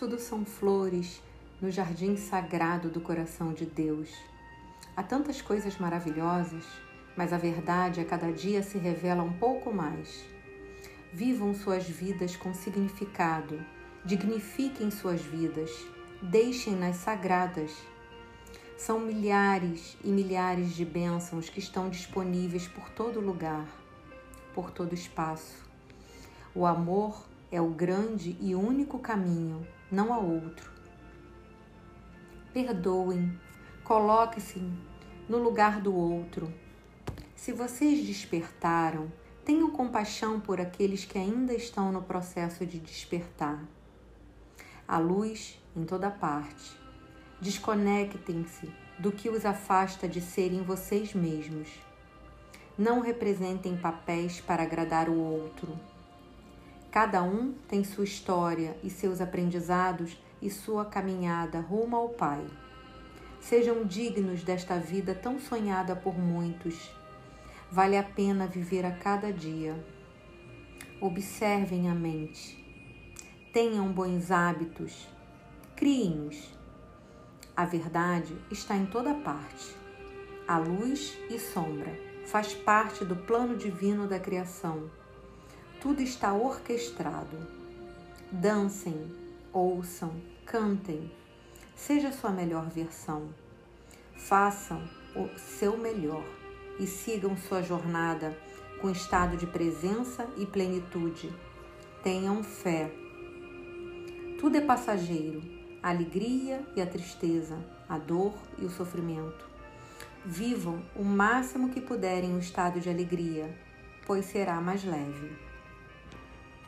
tudo são flores no jardim sagrado do coração de Deus. Há tantas coisas maravilhosas, mas a verdade a cada dia se revela um pouco mais. Vivam suas vidas com significado, dignifiquem suas vidas, deixem-nas sagradas. São milhares e milhares de bênçãos que estão disponíveis por todo lugar, por todo espaço. O amor é o grande e único caminho, não há outro. Perdoem, coloque-se no lugar do outro. Se vocês despertaram, tenham compaixão por aqueles que ainda estão no processo de despertar. A luz em toda parte. Desconectem-se do que os afasta de serem vocês mesmos. Não representem papéis para agradar o outro. Cada um tem sua história e seus aprendizados e sua caminhada rumo ao Pai. Sejam dignos desta vida tão sonhada por muitos. Vale a pena viver a cada dia. Observem a mente. Tenham bons hábitos. Criem-os. A verdade está em toda parte. A luz e sombra faz parte do plano divino da criação tudo está orquestrado. Dancem, ouçam, cantem. Seja sua melhor versão. Façam o seu melhor e sigam sua jornada com estado de presença e plenitude. Tenham fé. Tudo é passageiro, a alegria e a tristeza, a dor e o sofrimento. Vivam o máximo que puderem o estado de alegria, pois será mais leve.